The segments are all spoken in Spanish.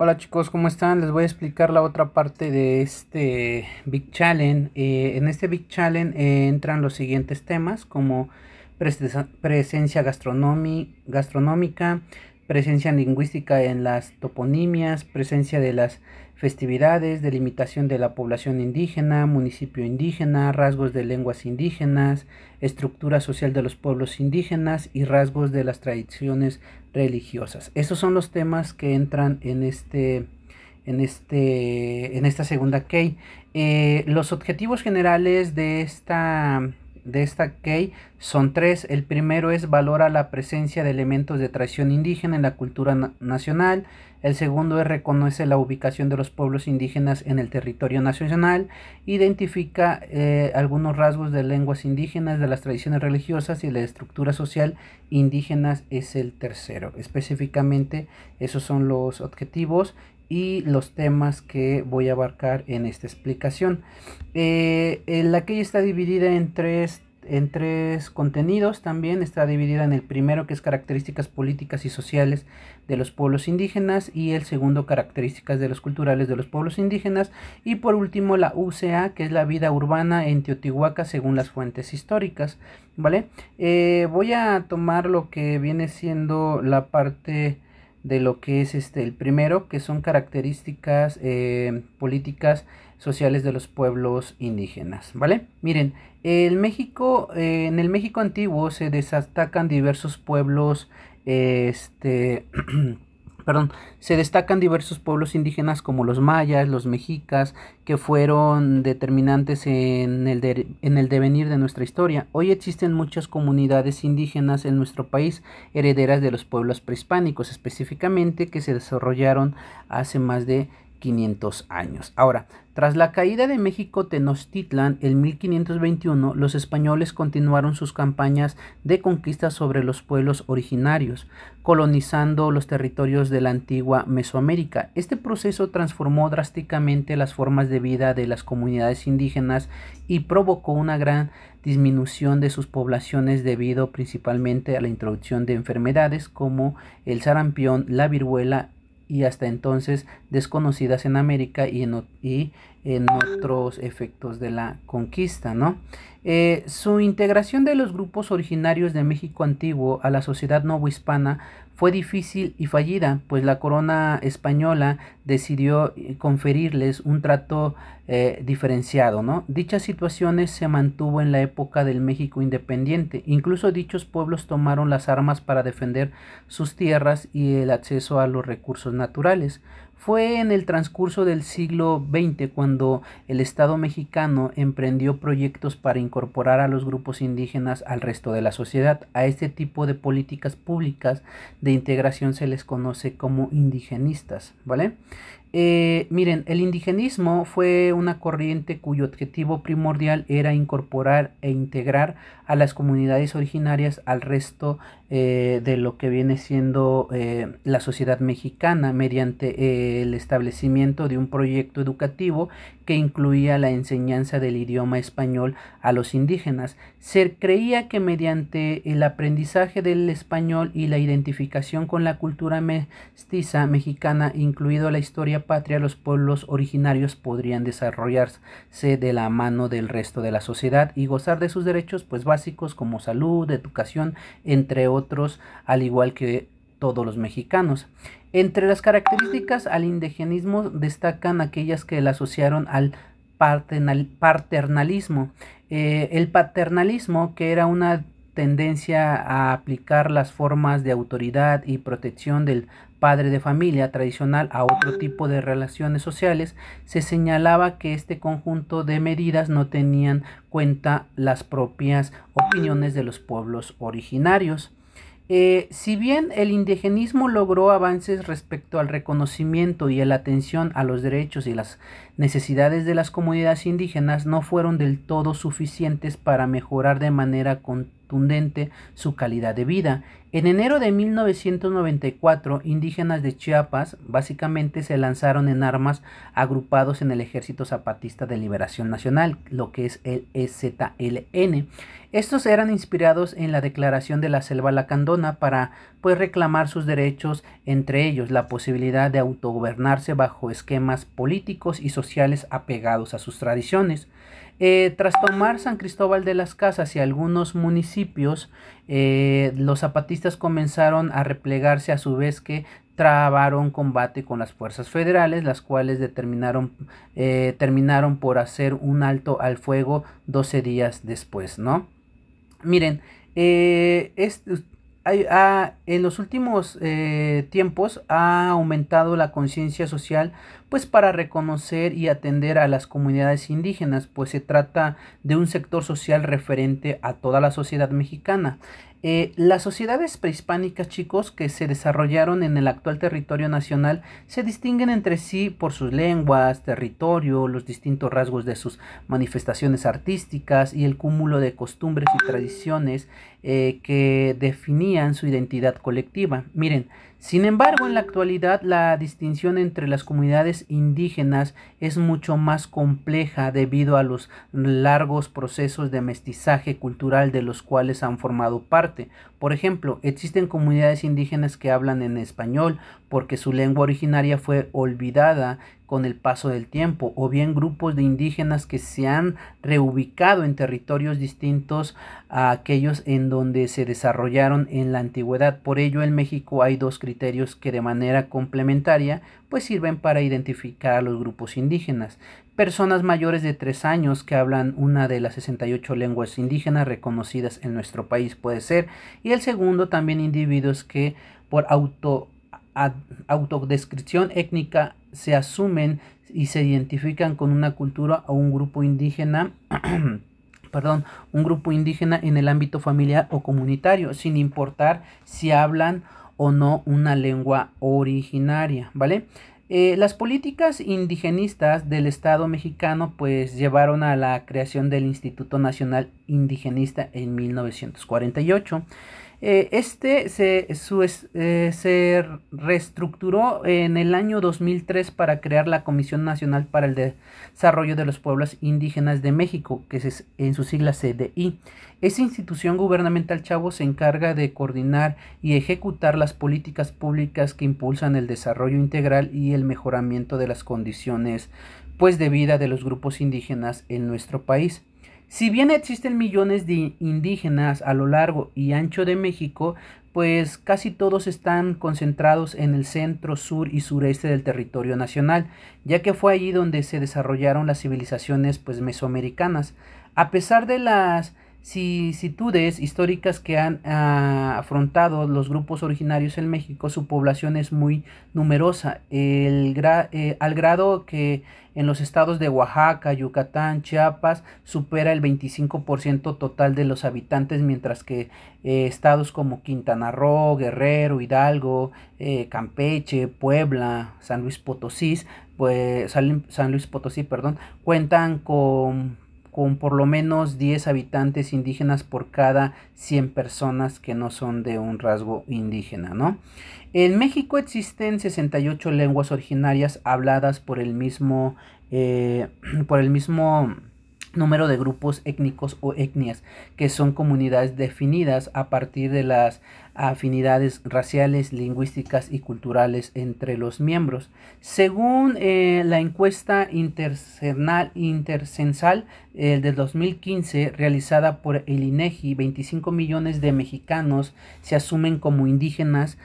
Hola chicos, ¿cómo están? Les voy a explicar la otra parte de este Big Challenge. Eh, en este Big Challenge eh, entran los siguientes temas como presencia gastronómica, presencia lingüística en las toponimias, presencia de las festividades, delimitación de la población indígena, municipio indígena, rasgos de lenguas indígenas, estructura social de los pueblos indígenas y rasgos de las tradiciones religiosas. Esos son los temas que entran en este en, este, en esta segunda key. Eh, los objetivos generales de esta de esta key son tres. El primero es valora la presencia de elementos de tradición indígena en la cultura nacional. El segundo es reconoce la ubicación de los pueblos indígenas en el territorio nacional. Identifica eh, algunos rasgos de lenguas indígenas, de las tradiciones religiosas y la estructura social indígenas es el tercero. Específicamente esos son los objetivos y los temas que voy a abarcar en esta explicación. Eh, la que está dividida en tres, en tres contenidos también. Está dividida en el primero que es características políticas y sociales de los pueblos indígenas y el segundo características de los culturales de los pueblos indígenas y por último la UCA que es la vida urbana en Teotihuacán según las fuentes históricas. ¿Vale? Eh, voy a tomar lo que viene siendo la parte de lo que es este el primero que son características eh, políticas sociales de los pueblos indígenas vale miren el México eh, en el México antiguo se destacan diversos pueblos este perdón, se destacan diversos pueblos indígenas como los mayas, los mexicas, que fueron determinantes en el, en el devenir de nuestra historia. Hoy existen muchas comunidades indígenas en nuestro país, herederas de los pueblos prehispánicos, específicamente que se desarrollaron hace más de 500 años. Ahora, tras la caída de México Tenochtitlan en 1521, los españoles continuaron sus campañas de conquista sobre los pueblos originarios, colonizando los territorios de la antigua Mesoamérica. Este proceso transformó drásticamente las formas de vida de las comunidades indígenas y provocó una gran disminución de sus poblaciones debido principalmente a la introducción de enfermedades como el sarampión, la viruela y hasta entonces desconocidas en América y en, y en otros efectos de la conquista, ¿no? Eh, su integración de los grupos originarios de México antiguo a la sociedad novohispana fue difícil y fallida, pues la corona española decidió eh, conferirles un trato eh, diferenciado, ¿no? Dichas situaciones se mantuvo en la época del México independiente, incluso dichos pueblos tomaron las armas para defender sus tierras y el acceso a los recursos naturales. Fue en el transcurso del siglo XX cuando el Estado mexicano emprendió proyectos para incorporar a los grupos indígenas al resto de la sociedad. A este tipo de políticas públicas de integración se les conoce como indigenistas, ¿vale? Eh, miren, el indigenismo fue una corriente cuyo objetivo primordial era incorporar e integrar a las comunidades originarias al resto eh, de lo que viene siendo eh, la sociedad mexicana mediante el establecimiento de un proyecto educativo que incluía la enseñanza del idioma español a los indígenas. Se creía que mediante el aprendizaje del español y la identificación con la cultura mestiza mexicana, incluido la historia patria, los pueblos originarios podrían desarrollarse de la mano del resto de la sociedad y gozar de sus derechos pues como salud, educación, entre otros, al igual que todos los mexicanos. Entre las características al indigenismo destacan aquellas que le asociaron al paternalismo. Eh, el paternalismo, que era una tendencia a aplicar las formas de autoridad y protección del padre de familia tradicional a otro tipo de relaciones sociales, se señalaba que este conjunto de medidas no tenían cuenta las propias opiniones de los pueblos originarios. Eh, si bien el indigenismo logró avances respecto al reconocimiento y la atención a los derechos y las necesidades de las comunidades indígenas, no fueron del todo suficientes para mejorar de manera contundente su calidad de vida. En enero de 1994, indígenas de Chiapas básicamente se lanzaron en armas agrupados en el Ejército Zapatista de Liberación Nacional, lo que es el EZLN. Estos eran inspirados en la declaración de la Selva Lacandona para pues reclamar sus derechos, entre ellos la posibilidad de autogobernarse bajo esquemas políticos y sociales apegados a sus tradiciones. Eh, tras tomar San Cristóbal de las Casas y algunos municipios, eh, los zapatistas comenzaron a replegarse a su vez que trabaron combate con las fuerzas federales, las cuales determinaron, eh, terminaron por hacer un alto al fuego 12 días después, ¿no? Miren, en los últimos tiempos ha aumentado la conciencia social pues para reconocer y atender a las comunidades indígenas, pues se trata de un sector social referente a toda la sociedad mexicana. Eh, las sociedades prehispánicas, chicos, que se desarrollaron en el actual territorio nacional, se distinguen entre sí por sus lenguas, territorio, los distintos rasgos de sus manifestaciones artísticas y el cúmulo de costumbres y tradiciones eh, que definían su identidad colectiva. Miren, sin embargo, en la actualidad la distinción entre las comunidades indígenas es mucho más compleja debido a los largos procesos de mestizaje cultural de los cuales han formado parte. Por ejemplo, existen comunidades indígenas que hablan en español porque su lengua originaria fue olvidada con el paso del tiempo, o bien grupos de indígenas que se han reubicado en territorios distintos a aquellos en donde se desarrollaron en la antigüedad. Por ello, en México hay dos criterios que de manera complementaria pues sirven para identificar a los grupos indígenas. Personas mayores de tres años que hablan una de las 68 lenguas indígenas reconocidas en nuestro país puede ser, y el segundo también individuos que por auto autodescripción étnica se asumen y se identifican con una cultura o un grupo indígena, perdón, un grupo indígena en el ámbito familiar o comunitario, sin importar si hablan o no una lengua originaria, ¿vale? Eh, las políticas indigenistas del Estado mexicano pues llevaron a la creación del Instituto Nacional Indigenista en 1948 eh, este se, eh, se, reestructuró en el año 2003 para crear la Comisión Nacional para el Desarrollo de los Pueblos Indígenas de México, que es en su sigla CDI. Esa institución gubernamental, chavo, se encarga de coordinar y ejecutar las políticas públicas que impulsan el desarrollo integral y el mejoramiento de las condiciones pues, de vida de los grupos indígenas en nuestro país. Si bien existen millones de indígenas a lo largo y ancho de México, pues casi todos están concentrados en el centro, sur y sureste del territorio nacional, ya que fue allí donde se desarrollaron las civilizaciones pues mesoamericanas. A pesar de las vicisitudes históricas que han ah, afrontado los grupos originarios en México, su población es muy numerosa, el eh, al grado que en los estados de Oaxaca, Yucatán, Chiapas supera el 25% total de los habitantes, mientras que eh, estados como Quintana Roo, Guerrero, Hidalgo, eh, Campeche, Puebla, San Luis Potosí, pues San Luis Potosí, perdón, cuentan con con por lo menos 10 habitantes indígenas por cada 100 personas que no son de un rasgo indígena, ¿no? En México existen 68 lenguas originarias habladas por el mismo, eh, por el mismo número de grupos étnicos o etnias, que son comunidades definidas a partir de las afinidades raciales, lingüísticas y culturales entre los miembros. Según eh, la encuesta intercensal eh, del 2015 realizada por el INEGI, 25 millones de mexicanos se asumen como indígenas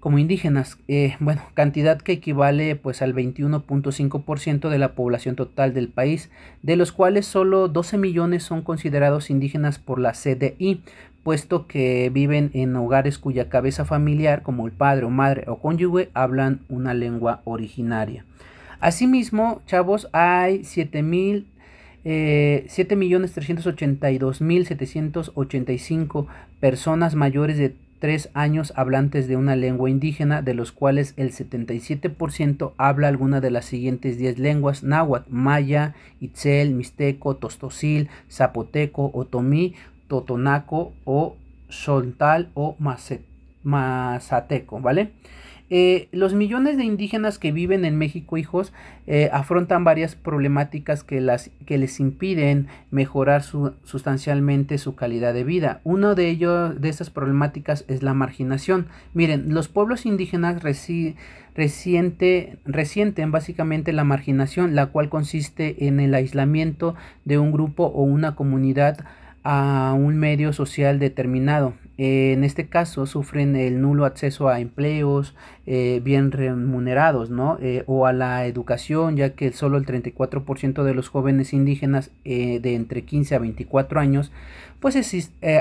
como indígenas, eh, bueno, cantidad que equivale pues al 21.5% de la población total del país, de los cuales solo 12 millones son considerados indígenas por la CDI, puesto que viven en hogares cuya cabeza familiar, como el padre o madre o cónyuge, hablan una lengua originaria. Asimismo, chavos, hay 7 mil eh, 7.382.785 personas mayores de tres años hablantes de una lengua indígena, de los cuales el 77% habla alguna de las siguientes 10 lenguas, náhuatl, maya, itzel, mixteco, tostosil, zapoteco, otomí totonaco o soltal o mazateco, ¿vale? Eh, los millones de indígenas que viven en México, hijos, eh, afrontan varias problemáticas que, las, que les impiden mejorar sustancialmente su calidad de vida. Uno de ellos, de esas problemáticas, es la marginación. Miren, los pueblos indígenas reciente, resienten básicamente la marginación, la cual consiste en el aislamiento de un grupo o una comunidad a un medio social determinado. En este caso sufren el nulo acceso a empleos eh, bien remunerados, ¿no? Eh, o a la educación, ya que solo el 34% de los jóvenes indígenas eh, de entre 15 a 24 años pues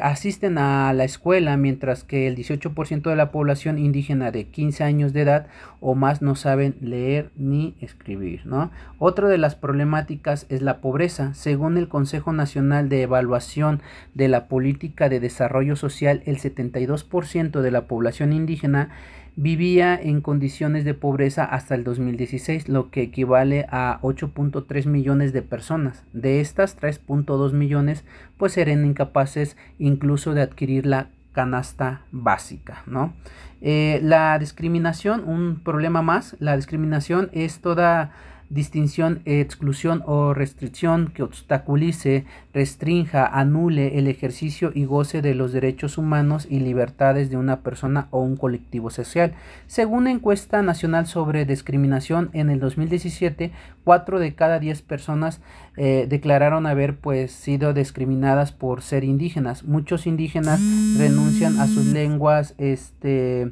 asisten a la escuela, mientras que el 18% de la población indígena de 15 años de edad o más no saben leer ni escribir. ¿no? Otra de las problemáticas es la pobreza. Según el Consejo Nacional de Evaluación de la Política de Desarrollo Social, el 72% de la población indígena vivía en condiciones de pobreza hasta el 2016, lo que equivale a 8.3 millones de personas. De estas, 3.2 millones pues eran incapaces incluso de adquirir la canasta básica, ¿no? Eh, la discriminación, un problema más, la discriminación es toda distinción, exclusión o restricción que obstaculice, restrinja, anule el ejercicio y goce de los derechos humanos y libertades de una persona o un colectivo social. Según la encuesta nacional sobre discriminación en el 2017, 4 de cada 10 personas eh, declararon haber pues sido discriminadas por ser indígenas. Muchos indígenas renuncian a sus lenguas, este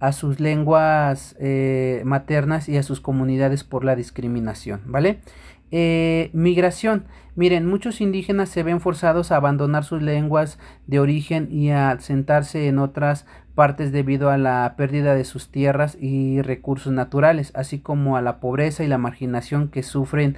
a sus lenguas eh, maternas y a sus comunidades por la discriminación, ¿vale? Eh, migración. Miren, muchos indígenas se ven forzados a abandonar sus lenguas de origen y a sentarse en otras partes debido a la pérdida de sus tierras y recursos naturales, así como a la pobreza y la marginación que sufren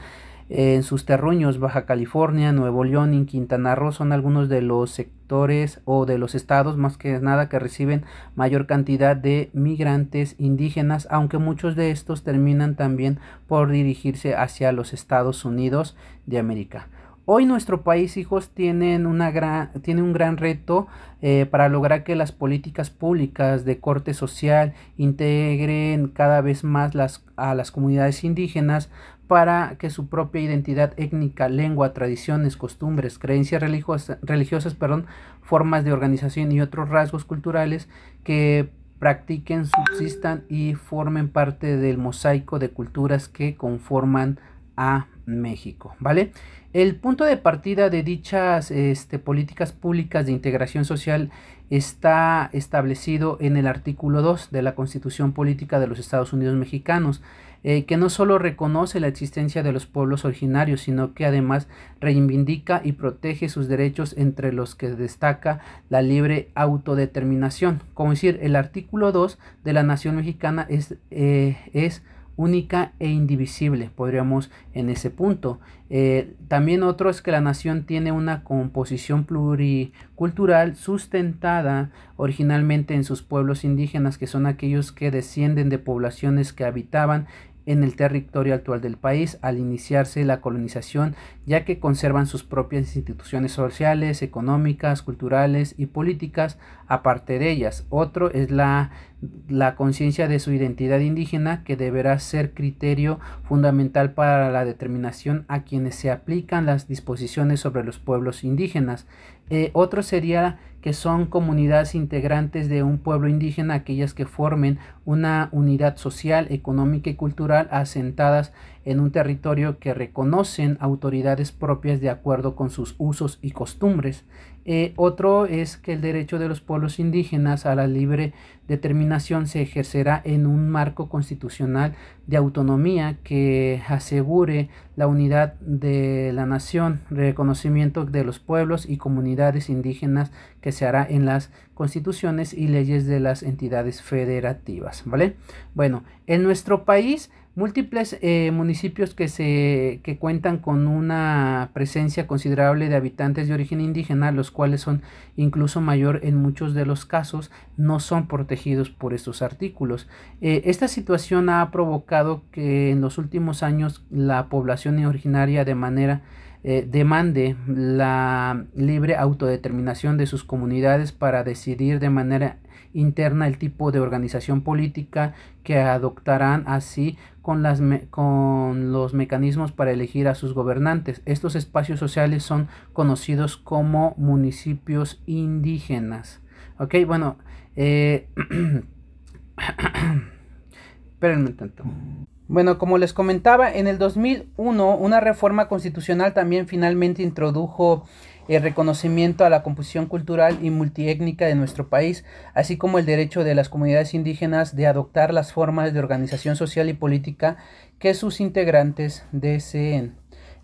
en sus terruños, Baja California, Nuevo León y Quintana Roo son algunos de los sectores o de los estados más que nada que reciben mayor cantidad de migrantes indígenas, aunque muchos de estos terminan también por dirigirse hacia los Estados Unidos de América. Hoy nuestro país, hijos, tienen una gran, tiene un gran reto eh, para lograr que las políticas públicas de corte social integren cada vez más las, a las comunidades indígenas para que su propia identidad étnica, lengua, tradiciones, costumbres, creencias religiosas, religiosas perdón, formas de organización y otros rasgos culturales que practiquen, subsistan y formen parte del mosaico de culturas que conforman a México, ¿vale? El punto de partida de dichas este, políticas públicas de integración social está establecido en el artículo 2 de la Constitución Política de los Estados Unidos Mexicanos, eh, que no solo reconoce la existencia de los pueblos originarios, sino que además reivindica y protege sus derechos entre los que destaca la libre autodeterminación. Como decir, el artículo 2 de la Nación Mexicana es, eh, es única e indivisible, podríamos en ese punto. Eh, también otro es que la nación tiene una composición pluricultural sustentada originalmente en sus pueblos indígenas, que son aquellos que descienden de poblaciones que habitaban en el territorio actual del país al iniciarse la colonización, ya que conservan sus propias instituciones sociales, económicas, culturales y políticas aparte de ellas. Otro es la, la conciencia de su identidad indígena, que deberá ser criterio fundamental para la determinación a quienes se aplican las disposiciones sobre los pueblos indígenas. Eh, otro sería que son comunidades integrantes de un pueblo indígena, aquellas que formen una unidad social, económica y cultural asentadas en un territorio que reconocen autoridades propias de acuerdo con sus usos y costumbres. Eh, otro es que el derecho de los pueblos indígenas a la libre determinación se ejercerá en un marco constitucional de autonomía que asegure la unidad de la nación, reconocimiento de los pueblos y comunidades indígenas que se hará en las constituciones y leyes de las entidades federativas, ¿vale? Bueno, en nuestro país Múltiples eh, municipios que, se, que cuentan con una presencia considerable de habitantes de origen indígena, los cuales son incluso mayor en muchos de los casos, no son protegidos por estos artículos. Eh, esta situación ha provocado que en los últimos años la población originaria de manera eh, demande la libre autodeterminación de sus comunidades para decidir de manera interna el tipo de organización política que adoptarán así con, los mecanismos para elegir a sus gobernantes. Estos espacios sociales son conocidos como municipios indígenas. Ok, bueno, eh, espérenme tanto. Bueno, como les comentaba, en el 2001 una reforma constitucional también finalmente introdujo el reconocimiento a la composición cultural y multiétnica de nuestro país, así como el derecho de las comunidades indígenas de adoptar las formas de organización social y política que sus integrantes deseen.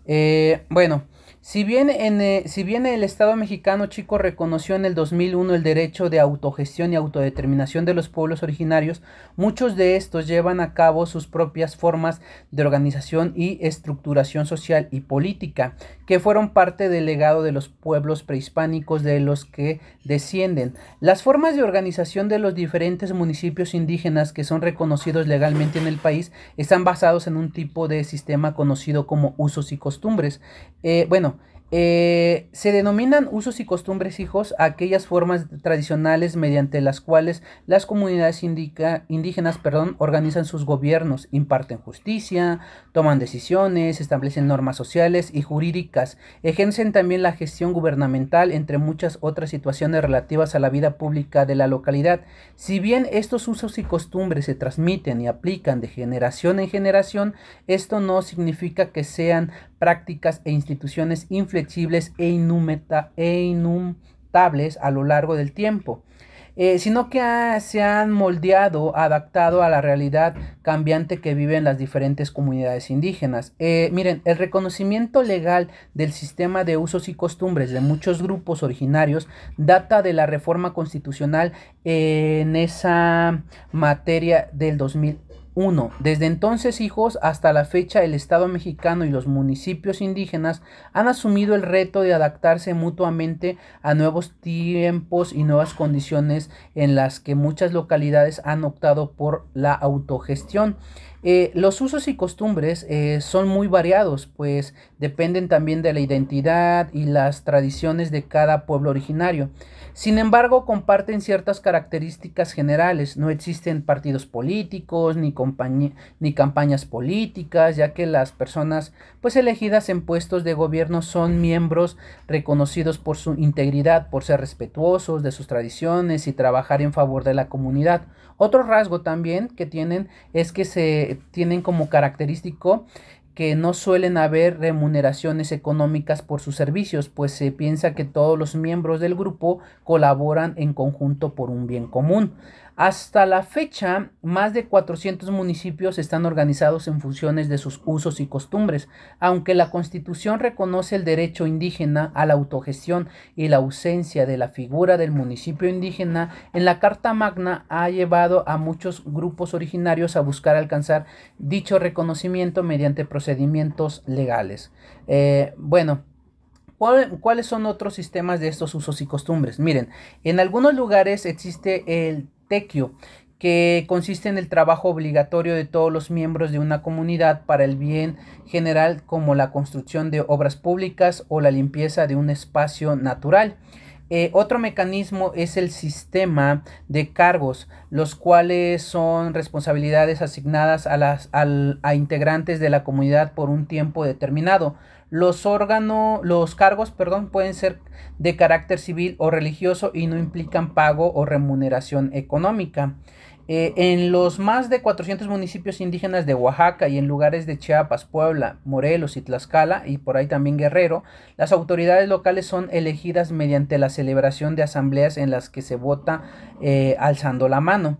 Eh, bueno, si bien, en, eh, si bien el Estado mexicano chico reconoció en el 2001 el derecho de autogestión y autodeterminación de los pueblos originarios, muchos de estos llevan a cabo sus propias formas de organización y estructuración social y política, que fueron parte del legado de los pueblos prehispánicos de los que descienden. Las formas de organización de los diferentes municipios indígenas que son reconocidos legalmente en el país están basados en un tipo de sistema conocido como usos y costumbres. Eh, bueno, eh, se denominan usos y costumbres hijos aquellas formas tradicionales mediante las cuales las comunidades indígenas perdón, organizan sus gobiernos, imparten justicia, toman decisiones, establecen normas sociales y jurídicas, ejercen también la gestión gubernamental, entre muchas otras situaciones relativas a la vida pública de la localidad. Si bien estos usos y costumbres se transmiten y aplican de generación en generación, esto no significa que sean prácticas e instituciones inflexibles e, e inmutables a lo largo del tiempo. Eh, sino que se han moldeado, adaptado a la realidad cambiante que viven las diferentes comunidades indígenas. Eh, miren, el reconocimiento legal del sistema de usos y costumbres de muchos grupos originarios data de la reforma constitucional en esa materia del 2000 1. Desde entonces, hijos, hasta la fecha, el Estado mexicano y los municipios indígenas han asumido el reto de adaptarse mutuamente a nuevos tiempos y nuevas condiciones en las que muchas localidades han optado por la autogestión. Eh, los usos y costumbres eh, son muy variados, pues dependen también de la identidad y las tradiciones de cada pueblo originario. Sin embargo, comparten ciertas características generales. No existen partidos políticos ni, ni campañas políticas, ya que las personas pues elegidas en puestos de gobierno son miembros reconocidos por su integridad, por ser respetuosos de sus tradiciones y trabajar en favor de la comunidad. Otro rasgo también que tienen es que se tienen como característico que no suelen haber remuneraciones económicas por sus servicios, pues se piensa que todos los miembros del grupo colaboran en conjunto por un bien común. Hasta la fecha, más de 400 municipios están organizados en funciones de sus usos y costumbres. Aunque la Constitución reconoce el derecho indígena a la autogestión y la ausencia de la figura del municipio indígena, en la Carta Magna ha llevado a muchos grupos originarios a buscar alcanzar dicho reconocimiento mediante procedimientos legales. Eh, bueno, ¿Cuáles son otros sistemas de estos usos y costumbres? Miren, en algunos lugares existe el que consiste en el trabajo obligatorio de todos los miembros de una comunidad para el bien general como la construcción de obras públicas o la limpieza de un espacio natural. Eh, otro mecanismo es el sistema de cargos, los cuales son responsabilidades asignadas a, las, a integrantes de la comunidad por un tiempo determinado. Los órganos, los cargos, perdón, pueden ser de carácter civil o religioso y no implican pago o remuneración económica. Eh, en los más de 400 municipios indígenas de Oaxaca y en lugares de Chiapas, Puebla, Morelos y Tlaxcala, y por ahí también Guerrero, las autoridades locales son elegidas mediante la celebración de asambleas en las que se vota eh, alzando la mano.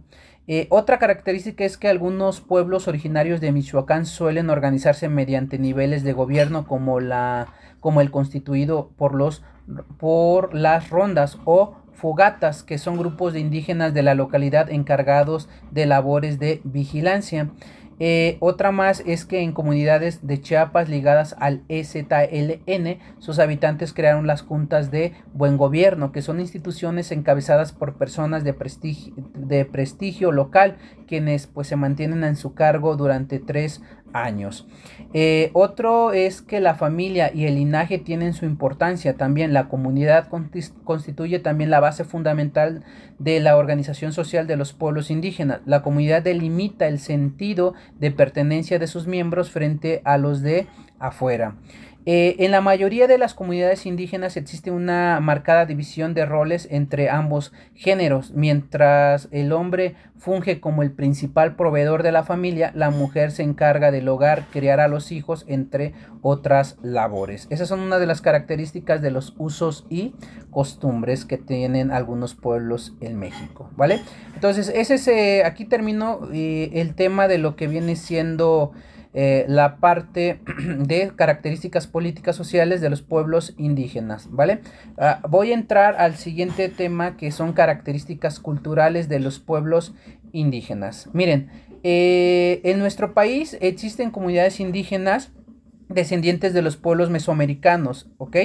Eh, otra característica es que algunos pueblos originarios de Michoacán suelen organizarse mediante niveles de gobierno como, la, como el constituido por, los, por las rondas o fogatas, que son grupos de indígenas de la localidad encargados de labores de vigilancia. Eh, otra más es que en comunidades de Chiapas ligadas al EZLN, sus habitantes crearon las juntas de buen gobierno, que son instituciones encabezadas por personas de prestigio, de prestigio local, quienes pues se mantienen en su cargo durante tres años. Eh, otro es que la familia y el linaje tienen su importancia también. La comunidad constituye también la base fundamental de la organización social de los pueblos indígenas. La comunidad delimita el sentido de pertenencia de sus miembros frente a los de afuera. Eh, en la mayoría de las comunidades indígenas existe una marcada división de roles entre ambos géneros. Mientras el hombre funge como el principal proveedor de la familia, la mujer se encarga del hogar, criar a los hijos, entre otras labores. Esas son una de las características de los usos y costumbres que tienen algunos pueblos en México, ¿vale? Entonces, ese es, eh, aquí termino eh, el tema de lo que viene siendo eh, la parte de características políticas sociales de los pueblos indígenas, ¿vale? Ah, voy a entrar al siguiente tema que son características culturales de los pueblos indígenas. Miren, eh, en nuestro país existen comunidades indígenas descendientes de los pueblos mesoamericanos, ¿ok?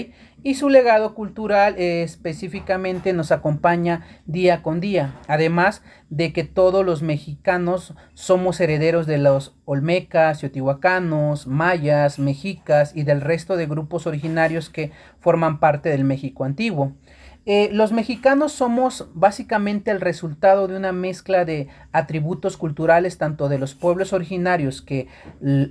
Y su legado cultural eh, específicamente nos acompaña día con día, además de que todos los mexicanos somos herederos de los olmecas, teotihuacanos, mayas, mexicas y del resto de grupos originarios que forman parte del México antiguo. Eh, los mexicanos somos básicamente el resultado de una mezcla de atributos culturales tanto de los pueblos originarios que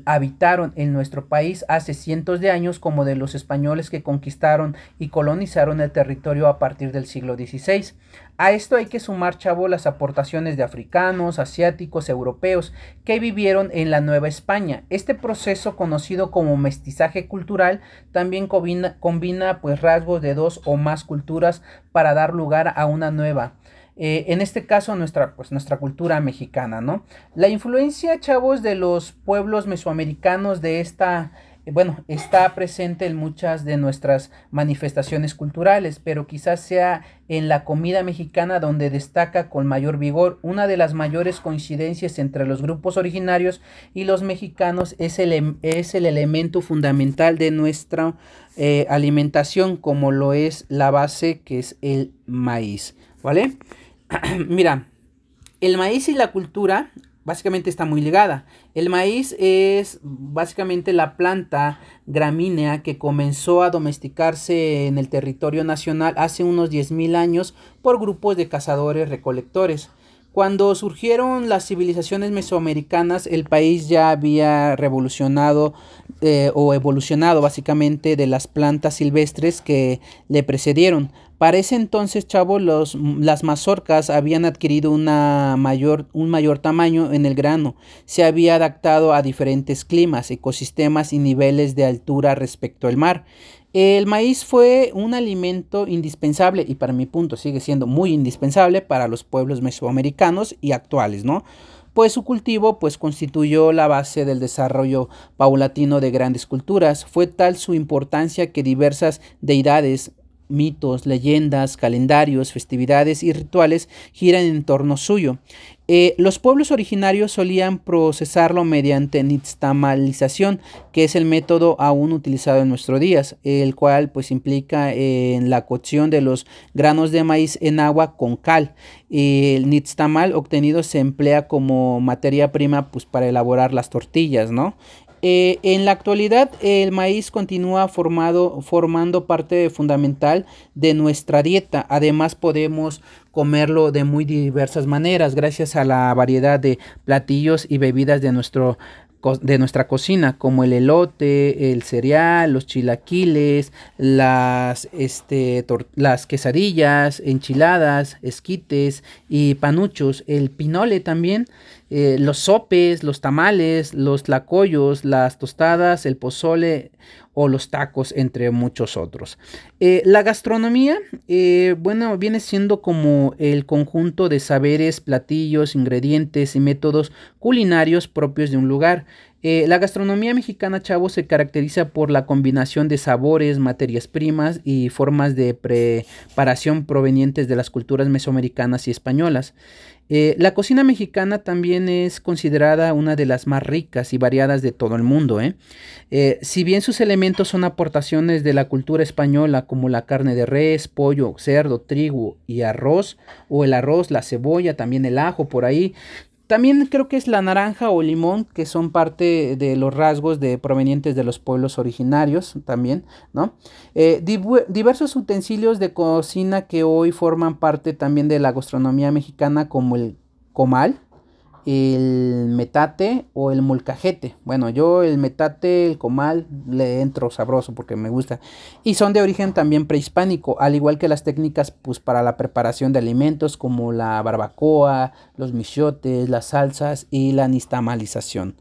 habitaron en nuestro país hace cientos de años como de los españoles que conquistaron y colonizaron el territorio a partir del siglo XVI. A esto hay que sumar, chavo, las aportaciones de africanos, asiáticos, europeos que vivieron en la Nueva España. Este proceso, conocido como mestizaje cultural, también combina, combina pues, rasgos de dos o más culturas para dar lugar a una nueva. Eh, en este caso nuestra, pues, nuestra cultura mexicana, ¿no? La influencia, chavos, de los pueblos mesoamericanos de esta bueno, está presente en muchas de nuestras manifestaciones culturales, pero quizás sea en la comida mexicana donde destaca con mayor vigor. Una de las mayores coincidencias entre los grupos originarios y los mexicanos es el, em, es el elemento fundamental de nuestra eh, alimentación, como lo es la base que es el maíz, ¿vale? Mira, el maíz y la cultura básicamente está muy ligada. El maíz es básicamente la planta gramínea que comenzó a domesticarse en el territorio nacional hace unos 10.000 años por grupos de cazadores recolectores. Cuando surgieron las civilizaciones mesoamericanas, el país ya había revolucionado eh, o evolucionado básicamente de las plantas silvestres que le precedieron. Para ese entonces, chavo, los, las mazorcas habían adquirido una mayor, un mayor tamaño en el grano. Se había adaptado a diferentes climas, ecosistemas y niveles de altura respecto al mar. El maíz fue un alimento indispensable y para mi punto sigue siendo muy indispensable para los pueblos mesoamericanos y actuales, ¿no? Pues su cultivo pues constituyó la base del desarrollo paulatino de grandes culturas. Fue tal su importancia que diversas deidades mitos, leyendas, calendarios, festividades y rituales giran en torno suyo. Eh, los pueblos originarios solían procesarlo mediante nixtamalización, que es el método aún utilizado en nuestros días, el cual pues implica en la cocción de los granos de maíz en agua con cal. El nixtamal obtenido se emplea como materia prima pues para elaborar las tortillas, ¿no? Eh, en la actualidad, el maíz continúa formado, formando parte fundamental de nuestra dieta. Además, podemos comerlo de muy diversas maneras gracias a la variedad de platillos y bebidas de nuestro de nuestra cocina, como el elote, el cereal, los chilaquiles, las, este, las quesadillas, enchiladas, esquites y panuchos, el pinole también, eh, los sopes, los tamales, los tlacoyos, las tostadas, el pozole o los tacos, entre muchos otros. Eh, la gastronomía, eh, bueno, viene siendo como el conjunto de saberes, platillos, ingredientes y métodos culinarios propios de un lugar. la gastronomía mexicana, chavo, se caracteriza por la combinación de sabores, materias primas y formas de preparación provenientes de las culturas mesoamericanas y españolas. Eh, la cocina mexicana también es considerada una de las más ricas y variadas de todo el mundo. ¿eh? Eh, si bien sus elementos son aportaciones de la cultura española como la carne de res, pollo, cerdo, trigo y arroz, o el arroz, la cebolla, también el ajo por ahí, también creo que es la naranja o limón, que son parte de los rasgos de, provenientes de los pueblos originarios también, ¿no? Eh, diversos utensilios de cocina que hoy forman parte también de la gastronomía mexicana, como el comal, el metate o el molcajete. Bueno, yo el metate, el comal, le entro sabroso porque me gusta. Y son de origen también prehispánico, al igual que las técnicas pues, para la preparación de alimentos como la barbacoa, los michotes, las salsas y la nistamalización.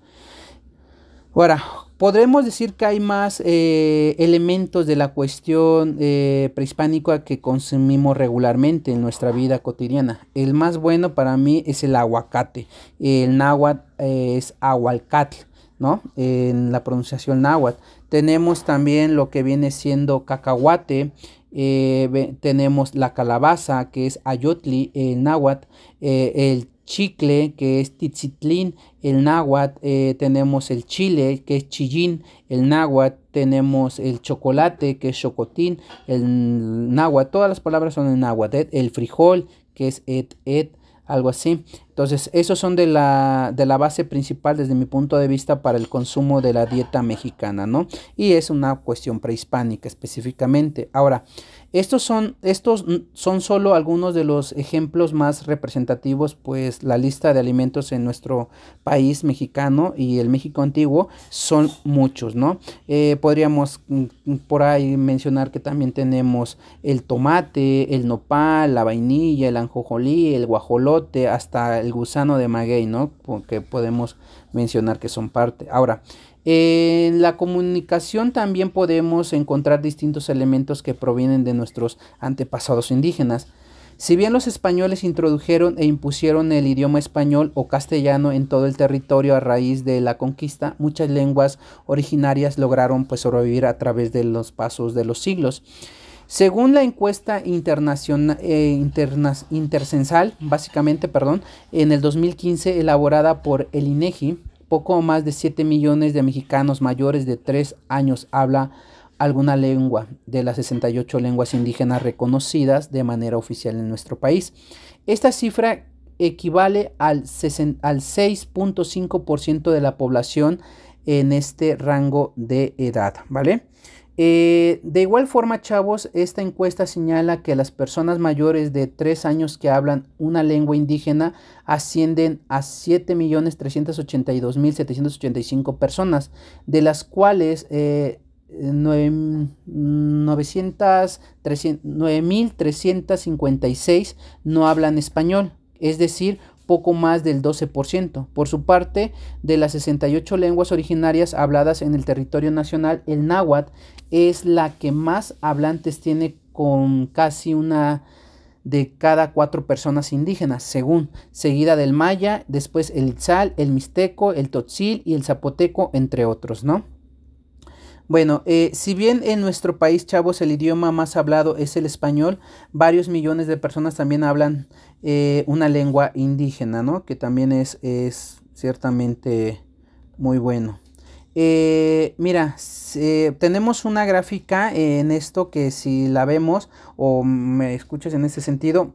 Ahora, podremos decir que hay más eh, elementos de la cuestión eh, prehispánica que consumimos regularmente en nuestra vida cotidiana. El más bueno para mí es el aguacate. El náhuatl es agualcatl, ¿no? En la pronunciación náhuatl. Tenemos también lo que viene siendo cacahuate. Eh, tenemos la calabaza que es ayotli, el náhuatl, el chicle, que es titzitlín, el náhuatl, eh, tenemos el chile, que es chillín, el náhuatl, tenemos el chocolate, que es chocotín, el náhuatl, todas las palabras son en náhuatl, el frijol, que es et, et, algo así. Entonces, esos son de la, de la base principal desde mi punto de vista para el consumo de la dieta mexicana, ¿no? Y es una cuestión prehispánica específicamente. Ahora, estos son, estos son solo algunos de los ejemplos más representativos, pues la lista de alimentos en nuestro país mexicano y el México antiguo son muchos, ¿no? Eh, podríamos mm, por ahí mencionar que también tenemos el tomate, el nopal, la vainilla, el anjojolí, el guajolote, hasta el gusano de maguey, ¿no? Porque podemos mencionar que son parte. Ahora, en la comunicación también podemos encontrar distintos elementos que provienen de nuestros antepasados indígenas. Si bien los españoles introdujeron e impusieron el idioma español o castellano en todo el territorio a raíz de la conquista, muchas lenguas originarias lograron pues, sobrevivir a través de los pasos de los siglos. Según la encuesta internacional, eh, intercensal, básicamente, perdón, en el 2015 elaborada por el INEGI, poco más de 7 millones de mexicanos mayores de 3 años habla alguna lengua de las 68 lenguas indígenas reconocidas de manera oficial en nuestro país. Esta cifra equivale al, al 6.5% de la población en este rango de edad, ¿vale? Eh, de igual forma, chavos, esta encuesta señala que las personas mayores de 3 años que hablan una lengua indígena ascienden a 7.382.785 personas, de las cuales 9.356 no hablan español, es decir, poco más del 12%. Por su parte, de las 68 lenguas originarias habladas en el territorio nacional, el náhuatl es la que más hablantes tiene con casi una de cada cuatro personas indígenas, según, seguida del maya, después el itzal, el mixteco, el totzil y el zapoteco, entre otros, ¿no? Bueno, eh, si bien en nuestro país, chavos, el idioma más hablado es el español, varios millones de personas también hablan eh, una lengua indígena, ¿no? Que también es, es ciertamente muy bueno. Eh, mira, tenemos una gráfica en esto que si la vemos o me escuchas en ese sentido,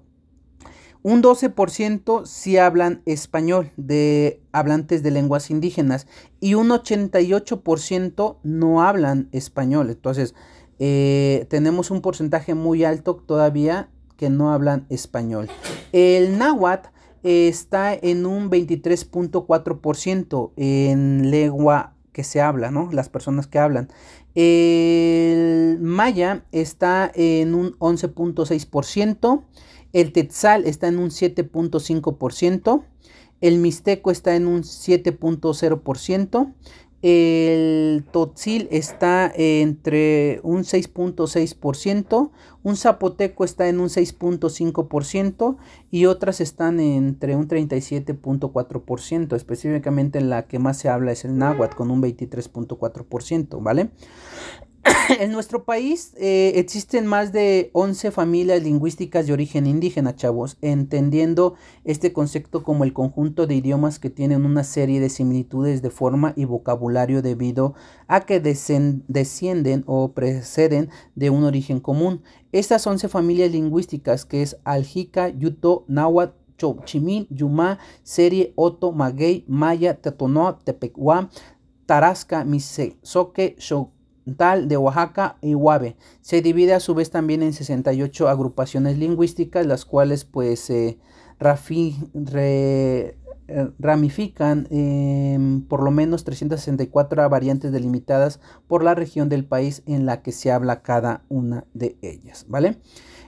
un 12% sí hablan español de hablantes de lenguas indígenas y un 88% no hablan español. Entonces, eh, tenemos un porcentaje muy alto todavía que no hablan español. El náhuatl está en un 23.4% en lengua que se habla, ¿no? Las personas que hablan. El maya está en un 11.6%. El Tetzal está en un 7.5%. El Mixteco está en un 7.0%. El Totzil está entre un 6.6%, un Zapoteco está en un 6.5% y otras están entre un 37.4%. Específicamente la que más se habla es el Náhuatl con un 23.4%, ¿vale? en nuestro país eh, existen más de 11 familias lingüísticas de origen indígena, chavos, entendiendo este concepto como el conjunto de idiomas que tienen una serie de similitudes de forma y vocabulario debido a que descienden o preceden de un origen común. Estas 11 familias lingüísticas que es Aljica, Yuto, Náhuatl, Chochimín, Yumá, Serie, Oto, Maguey, Maya, Tetonoa, Tepecuá, Tarasca, Misesoque, Xo tal de Oaxaca y Huave. Se divide a su vez también en 68 agrupaciones lingüísticas, las cuales pues se eh, ramifican en por lo menos 364 variantes delimitadas por la región del país en la que se habla cada una de ellas, ¿vale?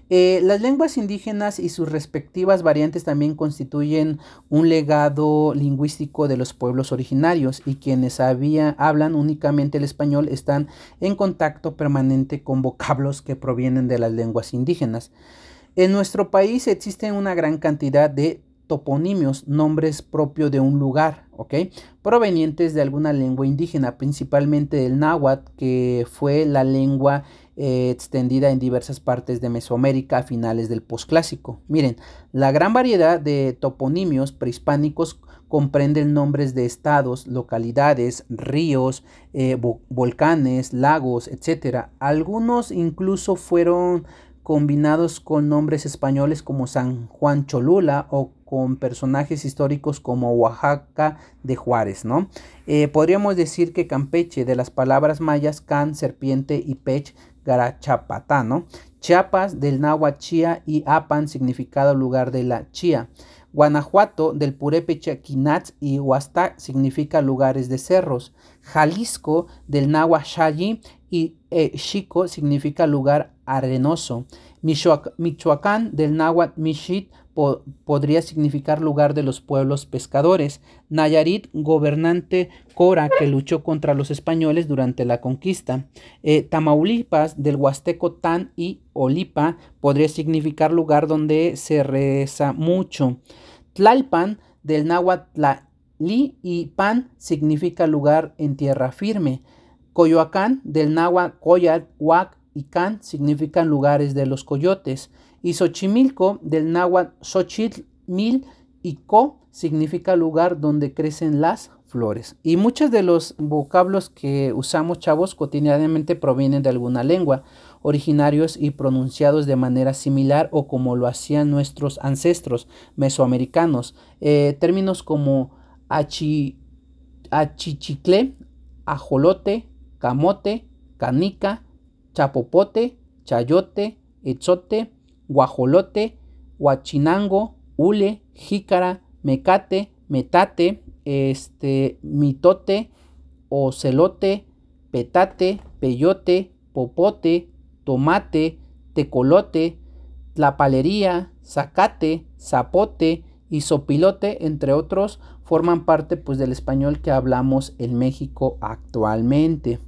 Eh, las lenguas indígenas y sus respectivas variantes también constituyen un legado lingüístico de los pueblos originarios y quienes hablan únicamente el español están en contacto permanente con vocablos que provienen de las lenguas indígenas. En nuestro país existen una gran cantidad de toponimios, nombres propios de un lugar, ¿ok? Provenientes de alguna lengua indígena, principalmente del náhuatl, que fue la lengua eh, extendida en diversas partes de Mesoamérica a finales del posclásico. Miren, la gran variedad de toponimios prehispánicos comprenden nombres de estados, localidades, ríos, eh, volcanes, lagos, etc. Algunos incluso fueron combinados con nombres españoles como San Juan Cholula o con personajes históricos como Oaxaca de Juárez, ¿no? Eh, podríamos decir que Campeche, de las palabras mayas can, serpiente y pech, ¿no? Chiapas, del náhuatl y apan, significado lugar de la chía. Guanajuato, del purépecha quinatz y huastá, significa lugares de cerros. Jalisco, del náhuatl y eh, significa lugar arenoso. Michoacán, del náhuatl podría significar lugar de los pueblos pescadores. Nayarit, gobernante Cora que luchó contra los españoles durante la conquista. Eh, Tamaulipas, del huasteco Tan y Olipa, podría significar lugar donde se reza mucho. Tlalpan, del náhuatl Li y Pan, significa lugar en tierra firme. Coyoacán, del náhuatl Coyat, Huac y Can, significan lugares de los coyotes y Xochimilco del náhuatl Xochitl-mil y Co significa lugar donde crecen las flores. Y muchos de los vocablos que usamos, chavos, cotidianamente provienen de alguna lengua, originarios y pronunciados de manera similar o como lo hacían nuestros ancestros mesoamericanos. Eh, términos como achi, achichicle, ajolote, camote, canica, chapopote, chayote, etzote, guajolote, huachinango, hule, jícara, mecate, metate, este, mitote, ocelote, petate, peyote, popote, tomate, tecolote, tlapalería, zacate, zapote y sopilote, entre otros, forman parte pues, del español que hablamos en México actualmente.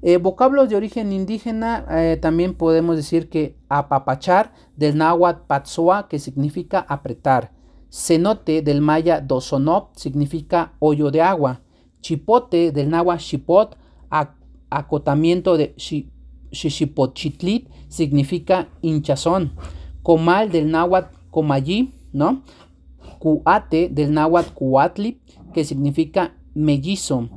Eh, vocablos de origen indígena, eh, también podemos decir que apapachar del náhuatl patsoa, que significa apretar. Cenote del maya dosonop, significa hoyo de agua. Chipote del náhuatl chipot, acotamiento de xixipochitlit, significa hinchazón. Comal del náhuatl comayí, ¿no? Cuate del náhuatl cuatli, que significa mellizo.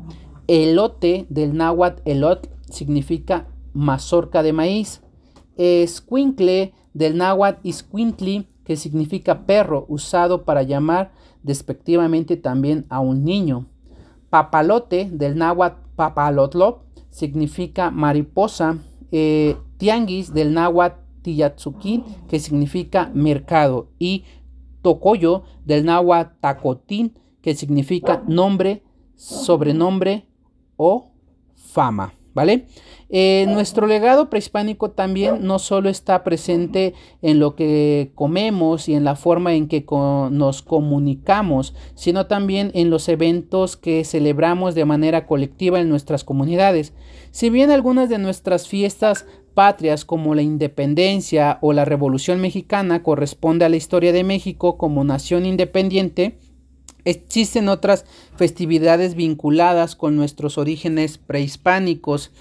Elote del náhuatl elot significa mazorca de maíz. Escuincle del náhuatl iscuintli que significa perro, usado para llamar despectivamente también a un niño. Papalote del náhuatl papalotlo significa mariposa. Eh, tianguis del náhuatl tiyatsukin que significa mercado. Y tocoyo del náhuatl tacotín que significa nombre, sobrenombre o fama. ¿Vale? Eh, nuestro legado prehispánico también no solo está presente en lo que comemos y en la forma en que nos comunicamos, sino también en los eventos que celebramos de manera colectiva en nuestras comunidades. Si bien algunas de nuestras fiestas patrias como la independencia o la revolución mexicana corresponde a la historia de México como nación independiente, Existen otras festividades vinculadas con nuestros orígenes prehispánicos.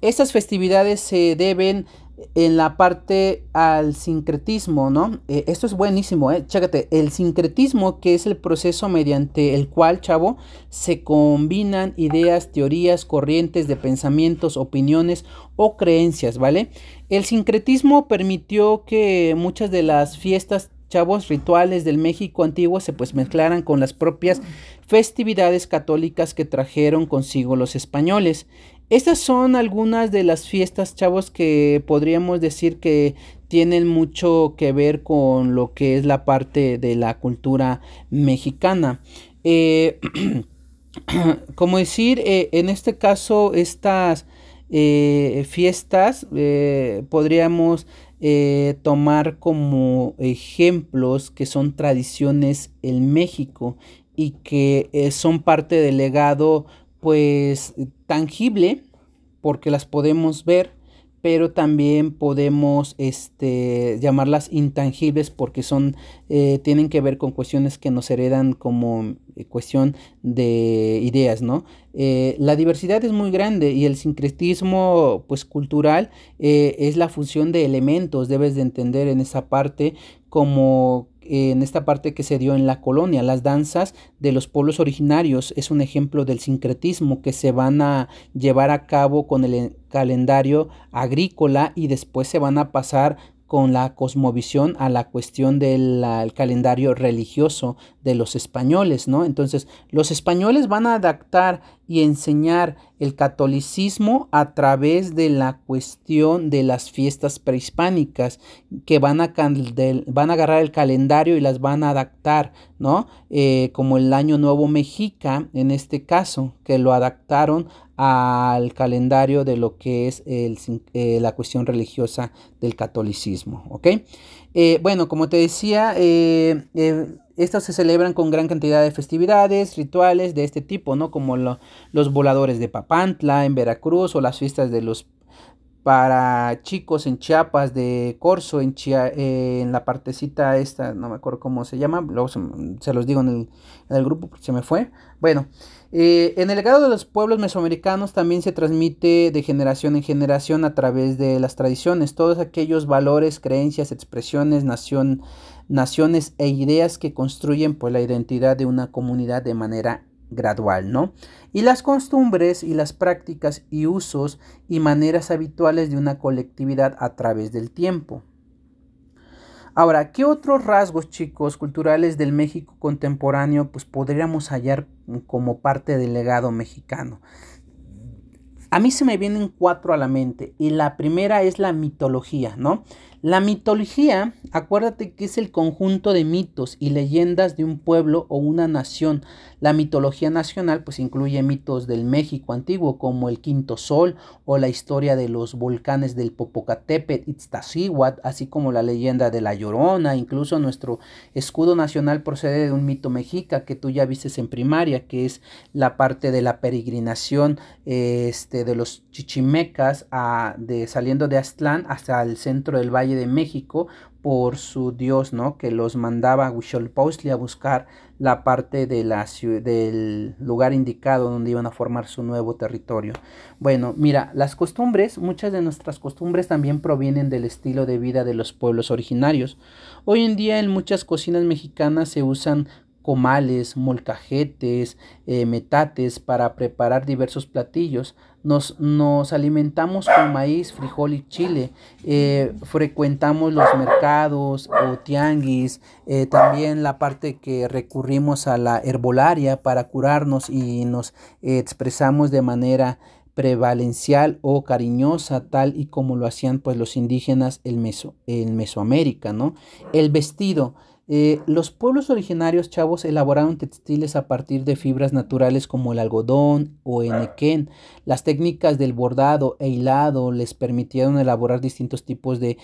Estas festividades se deben en la parte al sincretismo, ¿no? Eh, esto es buenísimo, ¿eh? Chécate, el sincretismo que es el proceso mediante el cual, chavo, se combinan ideas, teorías, corrientes de pensamientos, opiniones o creencias, ¿vale? El sincretismo permitió que muchas de las fiestas chavos rituales del México antiguo se pues mezclaran con las propias festividades católicas que trajeron consigo los españoles. Estas son algunas de las fiestas, chavos, que podríamos decir que tienen mucho que ver con lo que es la parte de la cultura mexicana. Eh, como decir, eh, en este caso, estas eh, fiestas podríamos tomar como ejemplos que son tradiciones en México y que son parte del legado pues tangible porque las podemos ver pero también podemos este, llamarlas intangibles porque son, eh, tienen que ver con cuestiones que nos heredan como eh, cuestión de ideas, ¿no? Eh, la diversidad es muy grande y el sincretismo, pues, cultural es la función de elementos, debes de entender en esa parte como en esta parte que se dio en la colonia. Las danzas de los pueblos originarios es un ejemplo del sincretismo que se van a llevar a cabo con el calendario agrícola y después se van a pasar con la cosmovisión a la cuestión del calendario religioso de los españoles, ¿no? Entonces, los españoles van a adaptar y enseñar el catolicismo a través de la cuestión de las fiestas prehispánicas, que van a, van a agarrar el calendario y las van a adaptar, ¿no? Eh, como el Año Nuevo Mexica, en este caso, que lo adaptaron al calendario de lo que es eh, la cuestión religiosa del catolicismo. Eh, bueno, como te decía, estos se celebran con gran cantidad de festividades, rituales de este tipo, ¿no? Como los voladores de Papantla en Veracruz o las fiestas de los para chicos en Chiapas de Corso, en, en la partecita esta, no me acuerdo cómo se llama, luego se, los digo en el, en el grupo porque se me fue. Bueno, eh, en el legado de los pueblos mesoamericanos también se transmite de generación en generación a través de las tradiciones, todos aquellos valores, creencias, expresiones, nación, naciones e ideas que construyen pues, la identidad de una comunidad de manera gradual, ¿no? Y las costumbres y las prácticas y usos y maneras habituales de una colectividad a través del tiempo. Ahora, ¿qué otros rasgos, chicos, culturales del México contemporáneo pues podríamos hallar como parte del legado mexicano? A mí se me vienen cuatro a la mente y la primera es la mitología, ¿no? La mitología, acuérdate que es el conjunto de mitos y leyendas de un pueblo o una nación. La mitología nacional pues incluye mitos del México antiguo como el Quinto Sol o la historia de los volcanes del Popocatépetl, Iztaccíhuatl, así como la leyenda de la Llorona, incluso nuestro escudo nacional procede de un mito mexica que tú ya vistes en primaria, que es la parte de la peregrinación este, de los chichimecas a, de, saliendo de Aztlán hasta el centro del Valle de México por su dios, ¿no? Que los mandaba a Huitzilopochtli a buscar la parte de la del lugar indicado donde iban a formar su nuevo territorio. Bueno, mira, las costumbres, muchas de nuestras costumbres también provienen del estilo de vida de los pueblos originarios. Hoy en día en muchas cocinas mexicanas se usan comales, molcajetes, eh, metates para preparar diversos platillos. Nos, nos, alimentamos con maíz, frijol y chile. Eh, frecuentamos los mercados o tianguis. Eh, también la parte que recurrimos a la herbolaria para curarnos y nos expresamos de manera prevalencial o cariñosa, tal y como lo hacían pues los indígenas en, Meso, en Mesoamérica, ¿no? El vestido. Eh, los pueblos originarios, chavos, elaboraron textiles a partir de fibras naturales como el algodón o enequén. Las técnicas del bordado e hilado les permitieron elaborar distintos tipos de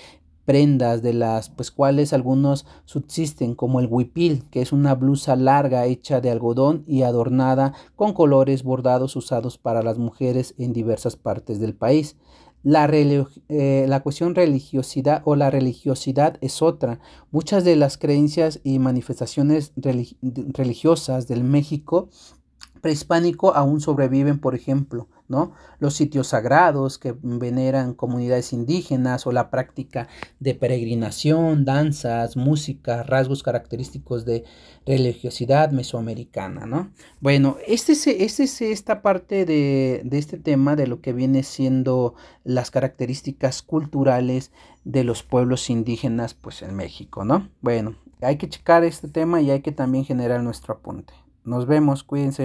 prendas, de las pues cuales algunos subsisten, como el huipil, que es una blusa larga hecha de algodón y adornada con colores bordados usados para las mujeres en diversas partes del país. La, eh, la, cuestión religiosidad o la religiosidad es otra. Muchas de las creencias y manifestaciones religiosas del México prehispánico aún sobreviven, por ejemplo, ¿no? Los sitios sagrados que veneran comunidades indígenas o la práctica de peregrinación, danzas, música, rasgos característicos de religiosidad mesoamericana, ¿no? Bueno, este es, este es esta parte de, de este tema de lo que viene siendo las características culturales de los pueblos indígenas, pues en México, ¿no? Bueno, hay que checar este tema y hay que también generar nuestro apunte. Nos vemos, cuídense.